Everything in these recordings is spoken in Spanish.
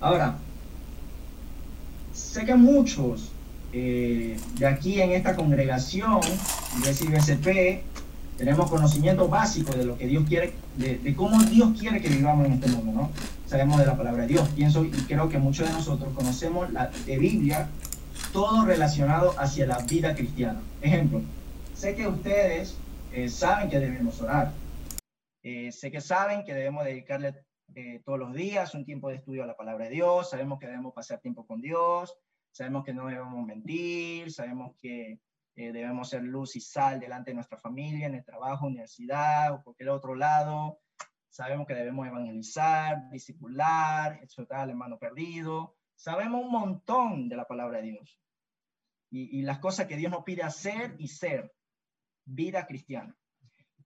Ahora, sé que muchos eh, de aquí en esta congregación de CBSP tenemos conocimiento básico de lo que Dios quiere, de, cómo Dios quiere que vivamos en este mundo, ¿no? Sabemos de la palabra de Dios. Pienso y creo que muchos de nosotros conocemos la de Biblia, todo relacionado hacia la vida cristiana. Ejemplo, sé que ustedes eh, saben que debemos orar. Eh, sé que saben que debemos dedicarle eh, todos los días un tiempo de estudio a la palabra de Dios. Sabemos que debemos pasar tiempo con Dios. Sabemos que no debemos mentir. Sabemos que debemos ser luz y sal delante de nuestra familia, en el trabajo, universidad o cualquier otro lado. Sabemos que debemos evangelizar, discipular, exhortar al hermano perdido. Sabemos un montón de la palabra de Dios y, y las cosas que Dios nos pide hacer y ser. Vida cristiana.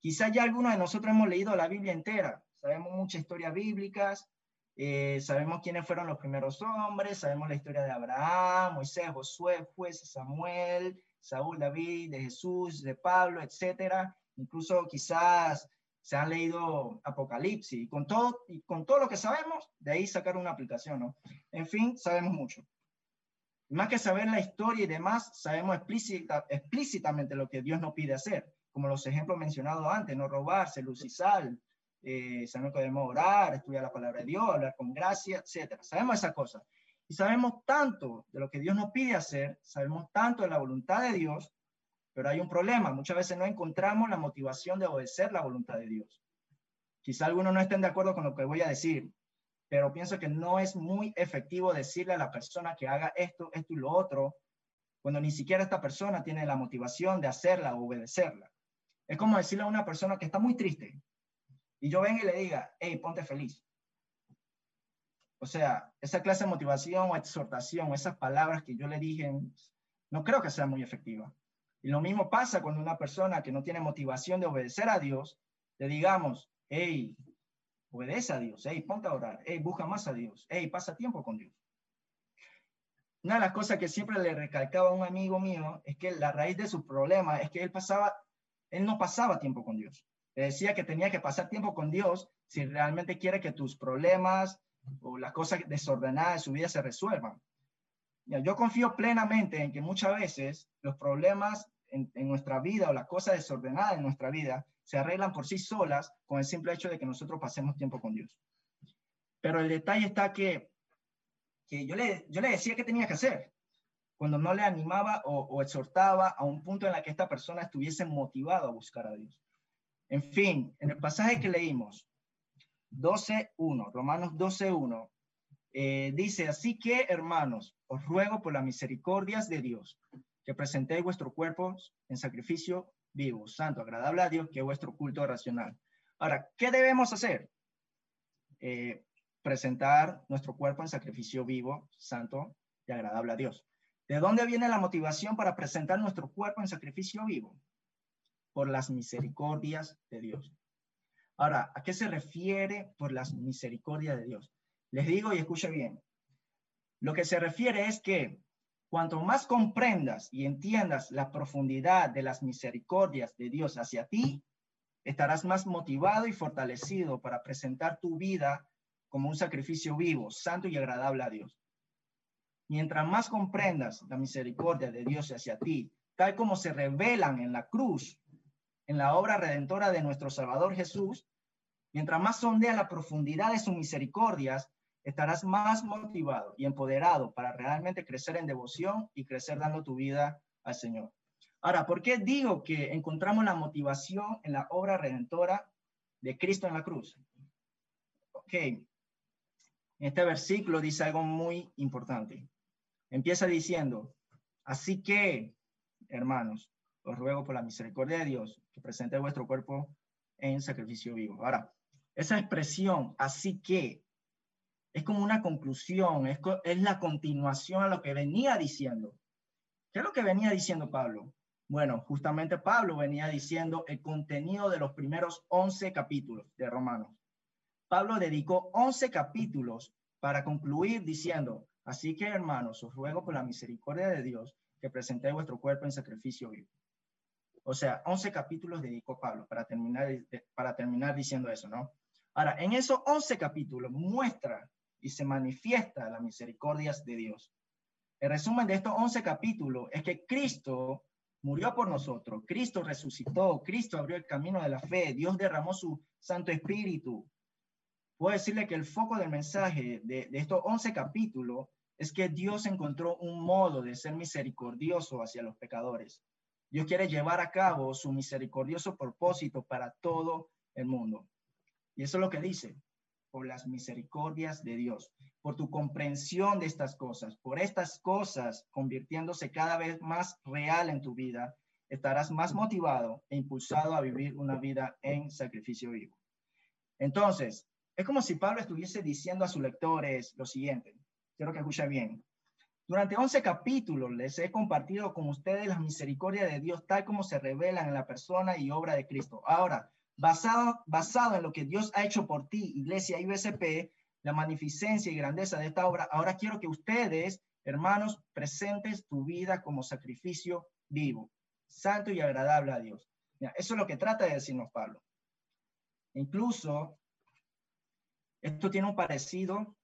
Quizá ya algunos de nosotros hemos leído la Biblia entera, sabemos muchas historias bíblicas, eh, sabemos quiénes fueron los primeros hombres, sabemos la historia de Abraham, Moisés, Josué, jueces, Samuel, Saúl, David, de Jesús, de Pablo, etcétera. Incluso quizás se han leído Apocalipsis y con todo, y con todo lo que sabemos, de ahí sacar una aplicación, ¿no? En fin, sabemos mucho. Más que saber la historia y demás, sabemos explícita, explícitamente lo que Dios nos pide hacer, como los ejemplos mencionados antes, no y sal, eh, sabemos que debemos orar, estudiar la palabra de Dios, hablar con gracia, etc. Sabemos esas cosas. Y sabemos tanto de lo que Dios nos pide hacer, sabemos tanto de la voluntad de Dios, pero hay un problema. Muchas veces no encontramos la motivación de obedecer la voluntad de Dios. Quizá algunos no estén de acuerdo con lo que voy a decir, pero pienso que no es muy efectivo decirle a la persona que haga esto, esto y lo otro, cuando ni siquiera esta persona tiene la motivación de hacerla o obedecerla. Es como decirle a una persona que está muy triste y yo venga y le diga, hey, ponte feliz. O sea, esa clase de motivación o exhortación, esas palabras que yo le dije, no creo que sea muy efectiva. Y lo mismo pasa cuando una persona que no tiene motivación de obedecer a Dios, le digamos, hey, obedece a Dios, hey, ponte a orar, hey, busca más a Dios, hey, pasa tiempo con Dios. Una de las cosas que siempre le recalcaba a un amigo mío es que la raíz de su problema es que él pasaba, él no pasaba tiempo con Dios. Le decía que tenía que pasar tiempo con Dios si realmente quiere que tus problemas o las cosas desordenadas de su vida se resuelvan. Yo confío plenamente en que muchas veces los problemas en, nuestra vida o las cosas desordenadas en nuestra vida se arreglan por sí solas con el simple hecho de que nosotros pasemos tiempo con Dios. Pero el detalle está que, que yo, le, yo le decía qué tenía que hacer cuando no le animaba o, o exhortaba a un punto en el que esta persona estuviese motivada a buscar a Dios. En fin, en el pasaje que leímos, 12.1, Romanos 12.1, eh, dice, así que hermanos, os ruego por las misericordias de Dios, que presentéis vuestro cuerpo en sacrificio vivo, santo, agradable a Dios, que es vuestro culto racional. Ahora, ¿qué debemos hacer? Eh, presentar nuestro cuerpo en sacrificio vivo, santo y agradable a Dios. ¿De dónde viene la motivación para presentar nuestro cuerpo en sacrificio vivo? Por las misericordias de Dios. Ahora, ¿a qué se refiere por las misericordias de Dios? Les digo y escuche bien. Lo que se refiere es que cuanto más comprendas y entiendas la profundidad de las misericordias de Dios hacia ti, estarás más motivado y fortalecido para presentar tu vida como un sacrificio vivo, santo y agradable a Dios. Mientras más comprendas la misericordia de Dios hacia ti, tal como se revelan en la cruz, en la obra redentora de nuestro Salvador Jesús, mientras más sondeas la profundidad de sus misericordias, estarás más motivado y empoderado para realmente crecer en devoción y crecer dando tu vida al Señor. Ahora, ¿por qué digo que encontramos la motivación en la obra redentora de Cristo en la cruz? Ok, este versículo dice algo muy importante. Empieza diciendo, así que, hermanos, os ruego por la misericordia de Dios que presente vuestro cuerpo en sacrificio vivo. Ahora, esa expresión, así que, es como una conclusión, es, es la continuación a lo que venía diciendo. ¿Qué es lo que venía diciendo Pablo? Bueno, justamente Pablo venía diciendo el contenido de los primeros 11 capítulos de Romanos. Pablo dedicó 11 capítulos para concluir diciendo, así que hermanos, os ruego por la misericordia de Dios que presentéis vuestro cuerpo en sacrificio vivo. O sea, 11 capítulos dedicó Pablo para terminar, para terminar diciendo eso, ¿no? Ahora, en esos 11 capítulos muestra y se manifiesta las misericordias de Dios. El resumen de estos 11 capítulos es que Cristo murió por nosotros, Cristo resucitó, Cristo abrió el camino de la fe, Dios derramó su Santo Espíritu. Puedo decirle que el foco del mensaje de, de estos 11 capítulos es que Dios encontró un modo de ser misericordioso hacia los pecadores. Dios quiere llevar a cabo su misericordioso propósito para todo el mundo. Y eso es lo que dice, por las misericordias de Dios, por tu comprensión de estas cosas, por estas cosas convirtiéndose cada vez más real en tu vida, estarás más motivado e impulsado a vivir una vida en sacrificio vivo. Entonces, es como si Pablo estuviese diciendo a sus lectores lo siguiente, quiero que escuchen bien. Durante 11 capítulos les he compartido con ustedes las misericordias de Dios tal como se revelan en la persona y obra de Cristo. Ahora, basado, basado en lo que Dios ha hecho por ti, Iglesia IBSP, la magnificencia y grandeza de esta obra, ahora quiero que ustedes, hermanos, presentes tu vida como sacrificio vivo, santo y agradable a Dios. eso es lo que trata de decirnos Pablo. Incluso, esto tiene un parecido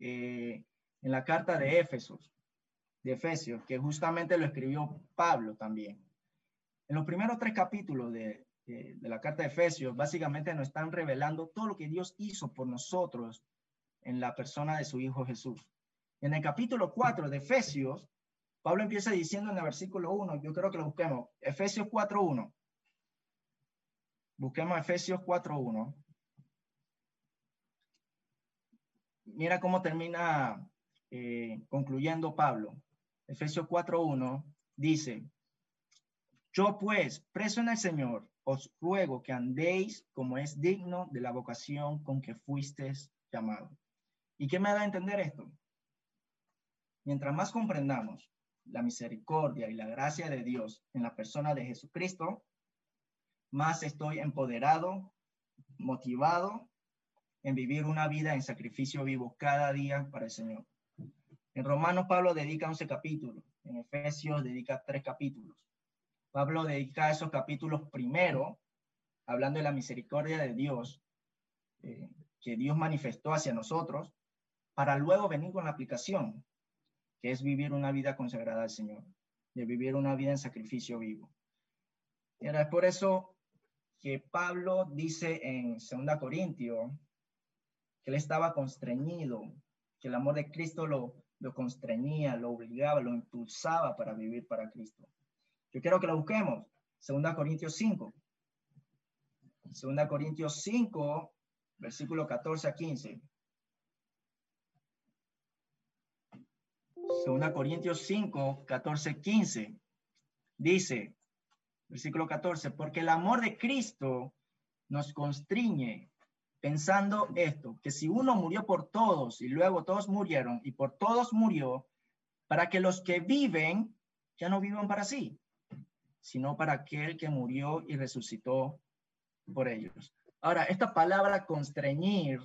eh, en la carta de Éfesos, de Efesios, que justamente lo escribió Pablo también. En los primeros tres capítulos de, de, la carta de Efesios, básicamente nos están revelando todo lo que Dios hizo por nosotros en la persona de su Hijo Jesús. En el capítulo 4 de Efesios, Pablo empieza diciendo en el versículo 1, yo creo que lo busquemos, Efesios 4.1. Busquemos Efesios 4.1. Mira cómo termina eh, concluyendo Pablo. Efesios 4.1 dice, yo pues, preso en el Señor, os ruego que andéis como es digno de la vocación con que fuisteis llamado. ¿Y qué me da a entender esto? Mientras más comprendamos la misericordia y la gracia de Dios en la persona de Jesucristo, más estoy empoderado, motivado en vivir una vida en sacrificio vivo cada día para el Señor. En Romanos Pablo dedica 11 capítulos, en Efesios dedica 3 capítulos. Pablo dedica esos capítulos primero, hablando de la misericordia de Dios, eh, que Dios manifestó hacia nosotros, para luego venir con la aplicación, que es vivir una vida consagrada al Señor, de vivir una vida en sacrificio vivo. Y es por eso que Pablo dice en 2 Corintios que él estaba constreñido, que el amor de Cristo lo, lo constreñía, lo obligaba, lo impulsaba para vivir para Cristo. Yo quiero que lo busquemos. Segunda Corintios 5. Segunda Corintios 5, versículo 14 a 15. Segunda Corintios 5, 14, 15. Dice, versículo 14, porque el amor de Cristo nos constriñe pensando esto, que si uno murió por todos y luego todos murieron y por todos murió, para que los que viven ya no vivan para sí, sino para aquel que murió y resucitó por ellos. Ahora, esta palabra constreñir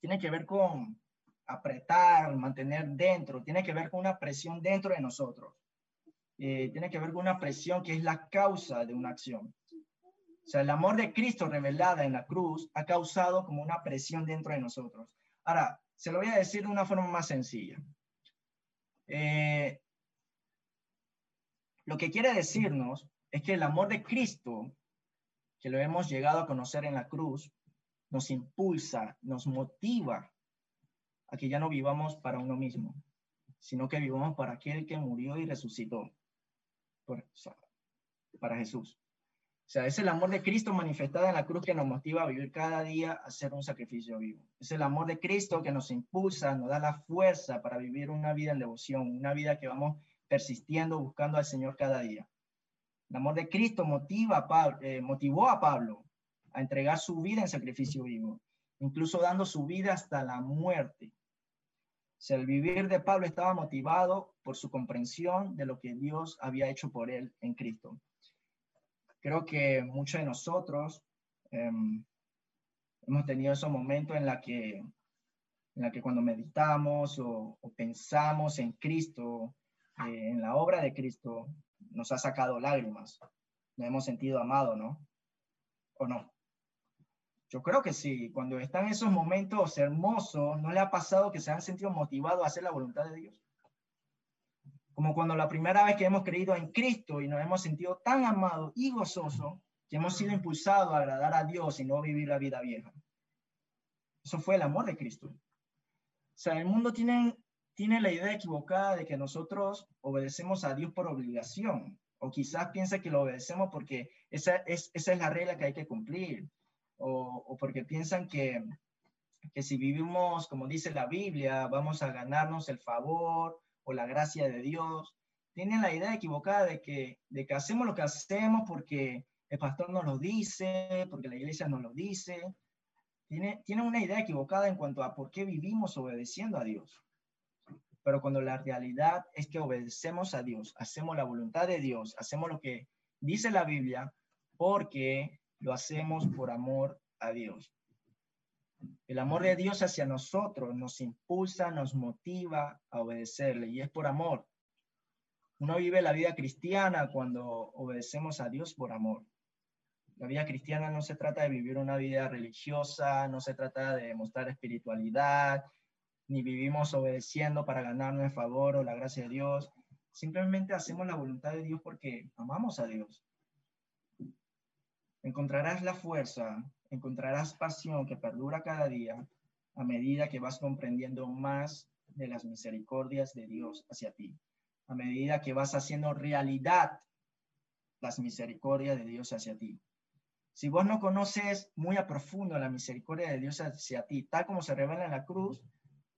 tiene que ver con apretar, mantener dentro, tiene que ver con una presión dentro de nosotros. Eh, tiene que ver con una presión que es la causa de una acción. O sea, el amor de Cristo revelada en la cruz ha causado como una presión dentro de nosotros. Ahora, se lo voy a decir de una forma más sencilla. Eh, lo que quiere decirnos es que el amor de Cristo, que lo hemos llegado a conocer en la cruz, nos impulsa, nos motiva a que ya no vivamos para uno mismo, sino que vivamos para aquel que murió y resucitó, para Jesús. O sea, es el amor de Cristo manifestado en la cruz que nos motiva a vivir cada día a hacer un sacrificio vivo. Es el amor de Cristo que nos impulsa, nos da la fuerza para vivir una vida en devoción, una vida que vamos persistiendo, buscando al Señor cada día. El amor de Cristo motiva eh, motivó a Pablo a entregar su vida en sacrificio vivo, incluso dando su vida hasta la muerte. O el vivir de Pablo estaba motivado por su comprensión de lo que Dios había hecho por él en Cristo. Creo que muchos de nosotros em, hemos tenido esos momentos en la que, en la que cuando meditamos o, pensamos en Cristo, eh, en la obra de Cristo, nos ha sacado lágrimas. Nos hemos sentido amado, ¿no? ¿O no? Yo creo que sí. Cuando están esos momentos hermosos, ¿no le ha pasado que se han sentido motivados a hacer la voluntad de Dios? Como cuando la primera vez que hemos creído en Cristo y nos hemos sentido tan amados y gozosos que hemos sido impulsados a agradar a Dios y no vivir la vida vieja. Eso fue el amor de Cristo. O sea, el mundo tiene, tiene la idea equivocada de que nosotros obedecemos a Dios por obligación, o quizás piensa que lo obedecemos porque esa es, esa es la regla que hay que cumplir, o, o porque piensan que, que si vivimos como dice la Biblia, vamos a ganarnos el favor o la gracia de Dios. Tienen la idea equivocada de que, de que hacemos lo que hacemos porque el pastor nos lo dice, porque la iglesia nos lo dice. Tiene, tiene una idea equivocada en cuanto a por qué vivimos obedeciendo a Dios. Pero cuando la realidad es que obedecemos a Dios, hacemos la voluntad de Dios, hacemos lo que dice la Biblia, porque lo hacemos por amor a Dios. El amor de Dios hacia nosotros nos impulsa, nos motiva a obedecerle y es por amor. Uno vive la vida cristiana cuando obedecemos a Dios por amor. La vida cristiana no se trata de vivir una vida religiosa, no se trata de mostrar espiritualidad, ni vivimos obedeciendo para ganarnos el favor o la gracia de Dios. Simplemente hacemos la voluntad de Dios porque amamos a Dios. Encontrarás la fuerza, encontrarás pasión que perdura cada día a medida que vas comprendiendo más de las misericordias de Dios hacia ti, a medida que vas haciendo realidad las misericordias de Dios hacia ti. Si vos no conoces muy a profundo la misericordia de Dios hacia ti, tal como se revela en la cruz,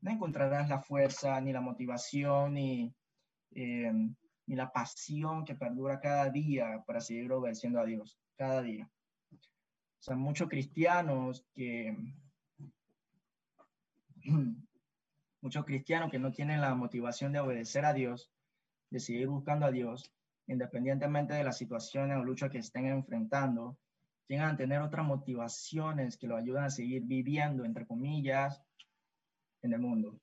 no encontrarás la fuerza, ni la motivación, ni, eh, ni la pasión que perdura cada día para seguir obedeciendo a Dios, cada día. O sea, muchos cristianos que, muchos cristianos que no tienen la motivación de obedecer a Dios, de seguir buscando a Dios, independientemente de las situaciones o luchas que estén enfrentando, llegan a tener otras motivaciones que lo ayudan a seguir viviendo, entre comillas, en el mundo.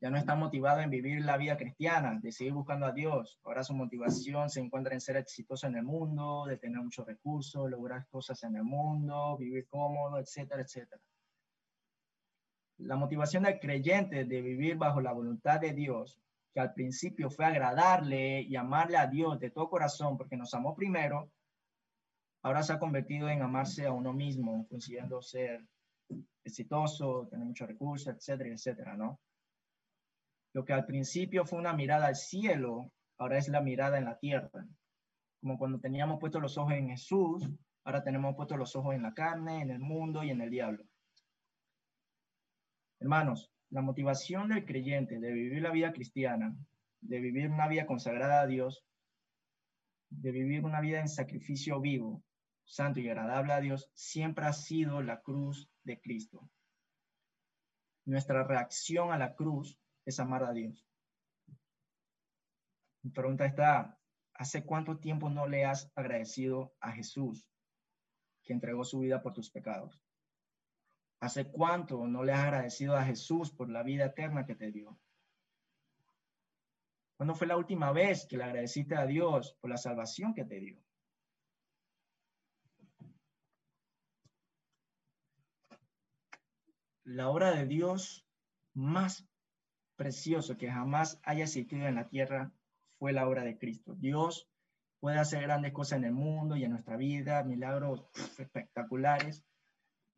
Ya no está motivado en vivir la vida cristiana, de seguir buscando a Dios. Ahora su motivación se encuentra en ser exitoso en el mundo, de tener muchos recursos, lograr cosas en el mundo, vivir cómodo, etcétera, etcétera. La motivación del creyente de vivir bajo la voluntad de Dios, que al principio fue agradarle y amarle a Dios de todo corazón porque nos amó primero, ahora se ha convertido en amarse a uno mismo, consiguiendo ser exitoso, tener muchos recursos, etcétera, etcétera, ¿no? Lo que al principio fue una mirada al cielo, ahora es la mirada en la tierra. Como cuando teníamos puestos los ojos en Jesús, ahora tenemos puestos los ojos en la carne, en el mundo y en el diablo. Hermanos, la motivación del creyente de vivir la vida cristiana, de vivir una vida consagrada a Dios, de vivir una vida en sacrificio vivo, santo y agradable a Dios siempre ha sido la cruz de Cristo. Nuestra reacción a la cruz es amar a Dios. Mi pregunta está, ¿hace cuánto tiempo no le has agradecido a Jesús que entregó su vida por tus pecados? ¿Hace cuánto no le has agradecido a Jesús por la vida eterna que te dio? ¿Cuándo fue la última vez que le agradeciste a Dios por la salvación que te dio? la obra de Dios más precioso que jamás haya existido en la tierra fue la obra de Cristo. Dios puede hacer grandes cosas en el mundo y en nuestra vida, milagros espectaculares,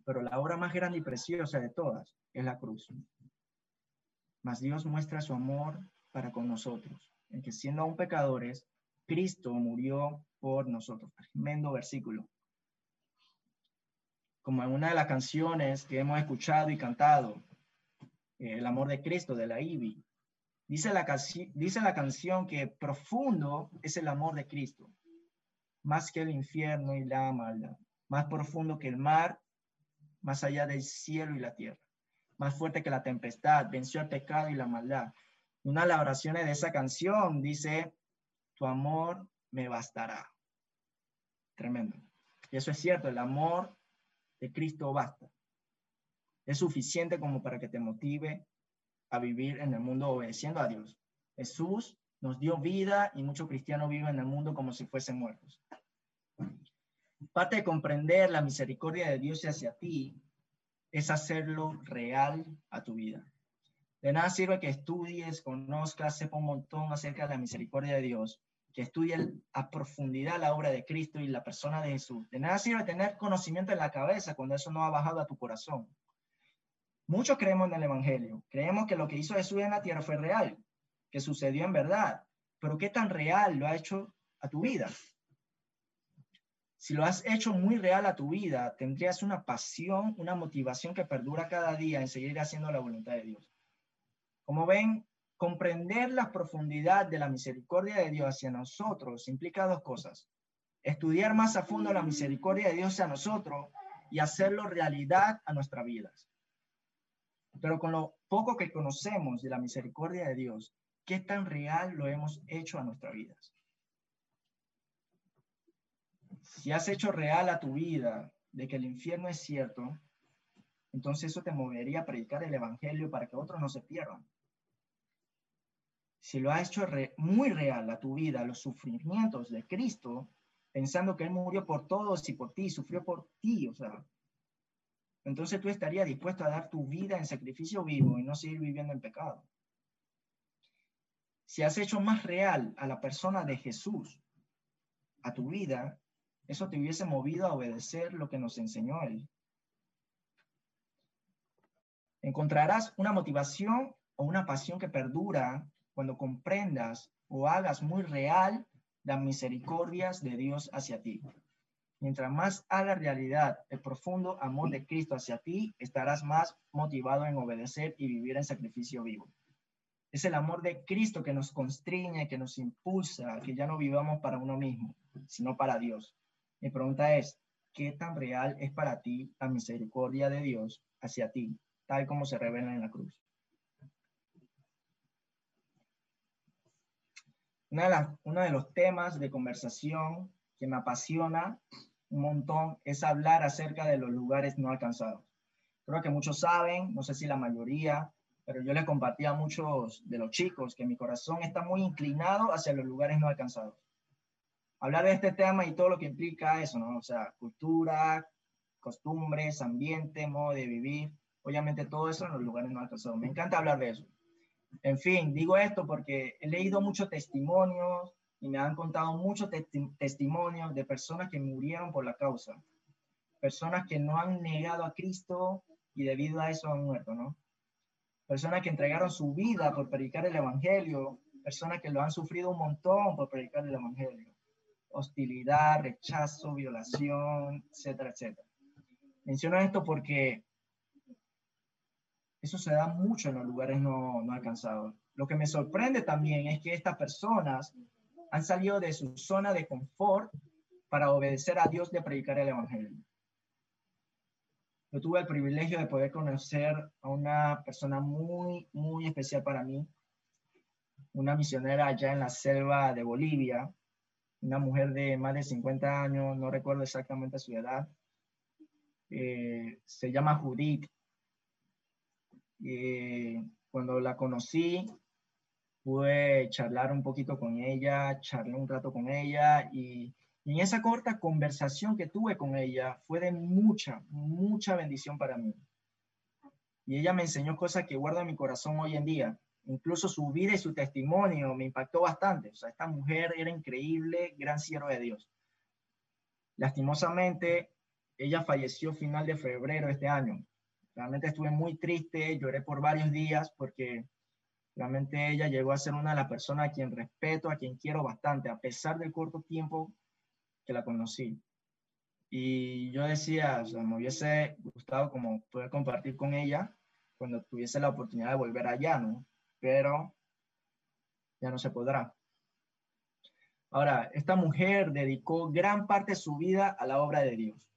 pero la obra más grande y preciosa de todas es la cruz. Mas Dios muestra su amor para con nosotros, en que siendo aún pecadores, Cristo murió por nosotros. Tremendo versículo como en una de las canciones que hemos escuchado y cantado, eh, El amor de Cristo de la IBI. Dice la, dice la canción que profundo es el amor de Cristo, más que el infierno y la maldad, más profundo que el mar, más allá del cielo y la tierra, más fuerte que la tempestad, venció el pecado y la maldad. Una de las oraciones de esa canción dice, tu amor me bastará. Tremendo. Y eso es cierto, el amor de Cristo basta. Es suficiente como para que te motive a vivir en el mundo obedeciendo a Dios. Jesús nos dio vida y muchos cristianos viven en el mundo como si fuesen muertos. Parte de comprender la misericordia de Dios hacia ti es hacerlo real a tu vida. De nada sirve que estudies, conozcas, sepa un montón acerca de la misericordia de Dios, que estudies a profundidad la obra de Cristo y la persona de Jesús. De nada sirve tener conocimiento en la cabeza cuando eso no ha bajado a tu corazón. Muchos creemos en el Evangelio, creemos que lo que hizo Jesús en la tierra fue real, que sucedió en verdad, pero ¿qué tan real lo ha hecho a tu vida? Si lo has hecho muy real a tu vida, tendrías una pasión, una motivación que perdura cada día en seguir haciendo la voluntad de Dios. Como ven, comprender la profundidad de la misericordia de Dios hacia nosotros implica dos cosas. Estudiar más a fondo la misericordia de Dios hacia nosotros y hacerlo realidad a nuestras vidas. Pero con lo poco que conocemos de la misericordia de Dios, ¿qué tan real lo hemos hecho a nuestras vidas? si has hecho real a tu vida de que el infierno es cierto, entonces eso te movería a predicar el Evangelio para que otros no se pierdan. Si lo has hecho muy real a tu vida, los sufrimientos de Cristo, pensando que Él murió por todos y por ti, sufrió por ti, o sea, entonces tú estarías dispuesto a dar tu vida en sacrificio vivo y no seguir viviendo en pecado. Si has hecho más real a la persona de Jesús, a tu vida, eso te hubiese movido a obedecer lo que nos enseñó Él. Encontrarás una motivación o una pasión que perdura cuando comprendas o hagas muy real las misericordias de Dios hacia ti. Mientras más haga realidad el profundo amor de Cristo hacia ti, estarás más motivado en obedecer y vivir en sacrificio vivo. Es el amor de Cristo que nos constriñe, que nos impulsa, que ya no vivamos para uno mismo, sino para Dios. Mi pregunta es, ¿qué tan real es para ti la misericordia de Dios hacia ti, tal como se revela en la cruz? Una uno de los temas de conversación que me apasiona un montón es hablar acerca de los lugares no alcanzados. Creo que muchos saben, no sé si la mayoría, pero yo les compartía a muchos de los chicos que mi corazón está muy inclinado hacia los lugares no alcanzados hablar de este tema y todo lo que implica eso, ¿no? O sea, cultura, costumbres, ambiente, modo de vivir, obviamente todo eso en los lugares no alcanzados. Me encanta hablar de eso. En fin, digo esto porque he leído muchos testimonios y me han contado muchos testimonios de personas que murieron por la causa, personas que no han negado a Cristo y debido a eso han muerto, ¿no? Personas que entregaron su vida por predicar el Evangelio, personas que lo han sufrido un montón por predicar el Evangelio hostilidad, rechazo, violación, etcétera, etcétera. Menciono esto porque eso se da mucho en los lugares no, no alcanzados. Lo que me sorprende también es que estas personas han salido de su zona de confort para obedecer a Dios de predicar el Evangelio. Yo tuve el privilegio de poder conocer a una persona muy, muy especial para mí, una misionera allá en la selva de Bolivia, una mujer de más de 50 años, no recuerdo exactamente su edad, eh, se llama Judith. Eh, cuando la conocí, pude charlar un poquito con ella, charlé un rato con ella y, y en esa corta conversación que tuve con ella fue de mucha, mucha bendición para mí. Y ella me enseñó cosas que guardo en mi corazón hoy en día incluso su vida y su testimonio me impactó bastante. O sea, esta mujer era increíble, gran sierva de Dios. Lastimosamente, ella falleció final de febrero de este año. Realmente estuve muy triste, lloré por varios días porque realmente ella llegó a ser una de las personas a quien respeto, a quien quiero bastante, a pesar del corto tiempo que la conocí. Y yo decía, o sea, me hubiese gustado como poder compartir con ella cuando tuviese la oportunidad de volver allá, ¿no? pero ya no se podrá. Ahora, esta mujer dedicó gran parte de su vida a la obra de Dios.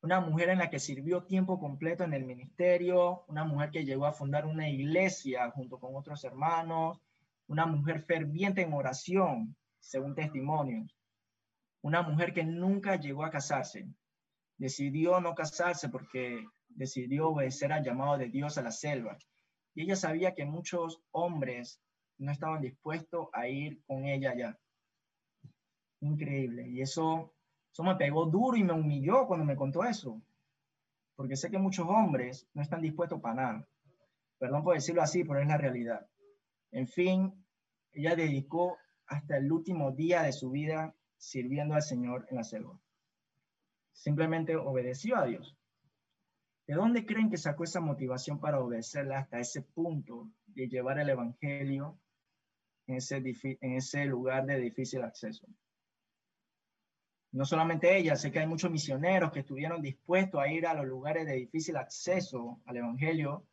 Una mujer en la que sirvió tiempo completo en el ministerio, una mujer que llegó a fundar una iglesia junto con otros hermanos, una mujer ferviente en oración, según testimonios, una mujer que nunca llegó a casarse. Decidió no casarse porque decidió obedecer al llamado de Dios a la selva y ella sabía que muchos hombres no estaban dispuestos a ir con ella allá. Increíble. Y eso, Eso me pegó duro y me humilló cuando me contó eso, porque sé que muchos hombres no están dispuestos para nada. Perdón por decirlo así, pero es la realidad. En fin, ella dedicó hasta el último día de su vida sirviendo al Señor en la selva. Simplemente obedeció a Dios. ¿De dónde creen que sacó esa motivación para obedecerla hasta ese punto de llevar el Evangelio en ese, en ese lugar de difícil acceso? No solamente ella, sé que hay muchos misioneros que estuvieron dispuestos a ir a los lugares de difícil acceso al Evangelio,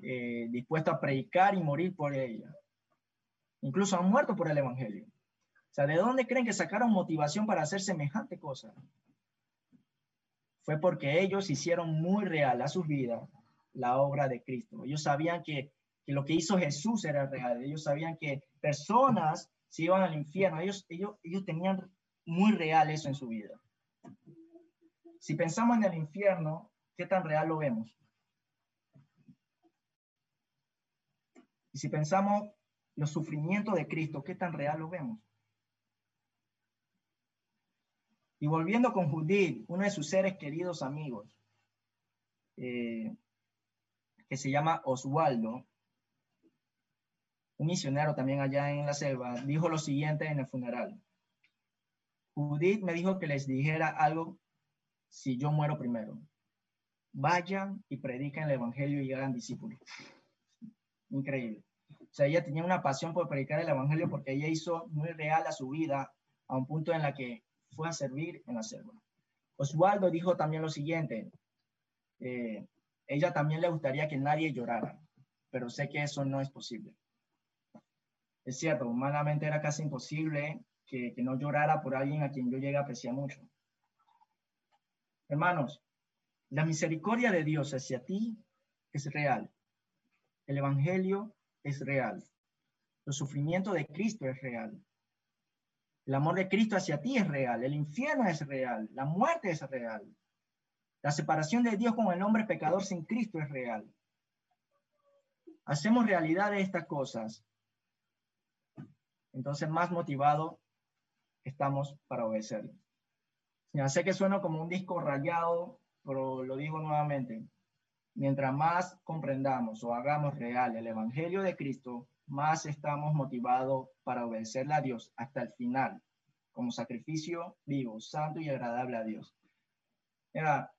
eh, dispuestos a predicar y morir por ella. Incluso han muerto por el Evangelio. O sea, ¿de dónde creen que sacaron motivación para hacer semejante cosa? Fue porque ellos hicieron muy real a sus vidas la obra de Cristo. Ellos sabían que, lo que hizo Jesús era real. Ellos sabían que personas se iban al infierno. Ellos, ellos, ellos tenían muy real eso en su vida. Si pensamos en el infierno, ¿qué tan real lo vemos? Y si pensamos los sufrimientos de Cristo, ¿qué tan real lo vemos? Y volviendo con Judith, uno de sus seres queridos amigos, eh, que se llama Oswaldo, un misionero también allá en la selva, dijo lo siguiente en el funeral. Judith me dijo que les dijera algo si yo muero primero. Vayan y prediquen el Evangelio y hagan discípulos. Increíble. O sea, ella tenía una pasión por predicar el Evangelio porque ella hizo muy real a su vida a un punto en la que fue a servir en la selva. Oswaldo dijo también lo siguiente, eh, ella también le gustaría que nadie llorara, pero sé que eso no es posible. Es cierto, humanamente era casi imposible que, no llorara por alguien a quien yo llegué a apreciar mucho. Hermanos, la misericordia de Dios hacia ti es real. El Evangelio es real. El sufrimiento de Cristo es real. El amor de Cristo hacia ti es real. El infierno es real. La muerte es real. La separación de Dios con el hombre pecador sin Cristo es real. Hacemos realidad de estas cosas. Entonces, más motivado estamos para obedecerle. Ya sé que suena como un disco rayado, pero lo digo nuevamente. Mientras más comprendamos o hagamos real el Evangelio de Cristo, más estamos motivados para obedecerle a Dios hasta el final, como sacrificio vivo, santo y agradable a Dios. Mira,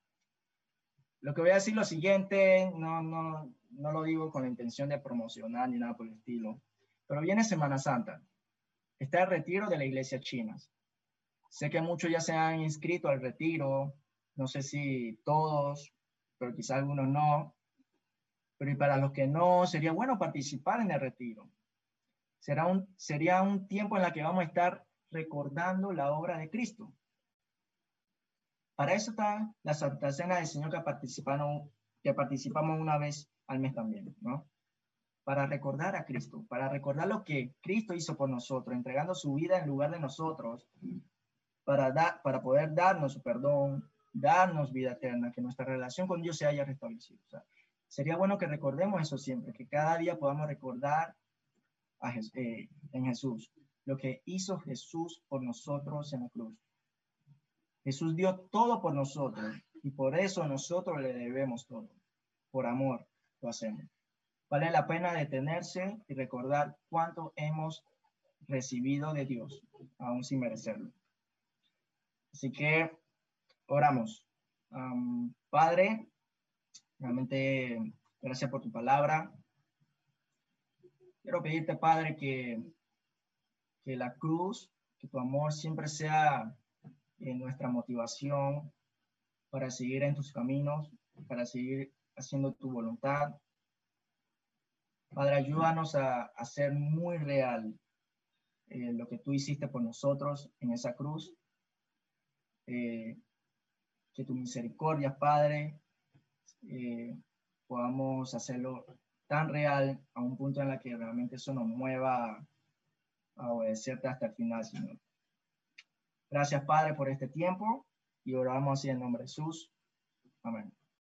lo que voy a decir lo siguiente, no, no, no lo digo con la intención de promocionar ni nada por el estilo, pero viene Semana Santa. Está el retiro de la iglesia china. Sé que muchos ya se han inscrito al retiro, no sé si todos, pero quizá algunos no. Pero y para los que no, sería bueno participar en el retiro. Será un, sería un tiempo en el que vamos a estar recordando la obra de Cristo. Para eso está la Santa Cena del Señor que, que participamos una vez al mes también, ¿no? Para recordar a Cristo, para recordar lo que Cristo hizo por nosotros, entregando su vida en lugar de nosotros, para, dar, para poder darnos su perdón, darnos vida eterna, que nuestra relación con Dios se haya restablecido. sería bueno que recordemos eso siempre, que cada día podamos recordar a, eh, en Jesús lo que hizo Jesús por nosotros en la cruz. Jesús dio todo por nosotros y por eso nosotros le debemos todo. Por amor lo hacemos. Vale la pena detenerse y recordar cuánto hemos recibido de Dios, aún sin merecerlo. Así que Oramos. padre, realmente gracias por tu palabra. Quiero pedirte, Padre, que, que la cruz, que tu amor siempre sea en nuestra motivación para seguir en tus caminos, para seguir haciendo tu voluntad. Padre, ayúdanos a hacer muy real eh, lo que tú hiciste por nosotros en esa cruz. Eh, que tu misericordia, Padre, eh, podamos hacerlo tan real a un punto en el que realmente eso nos mueva a obedecerte hasta el final, Señor. Gracias, Padre, por este tiempo y oramos así en nombre de Jesús. Amén.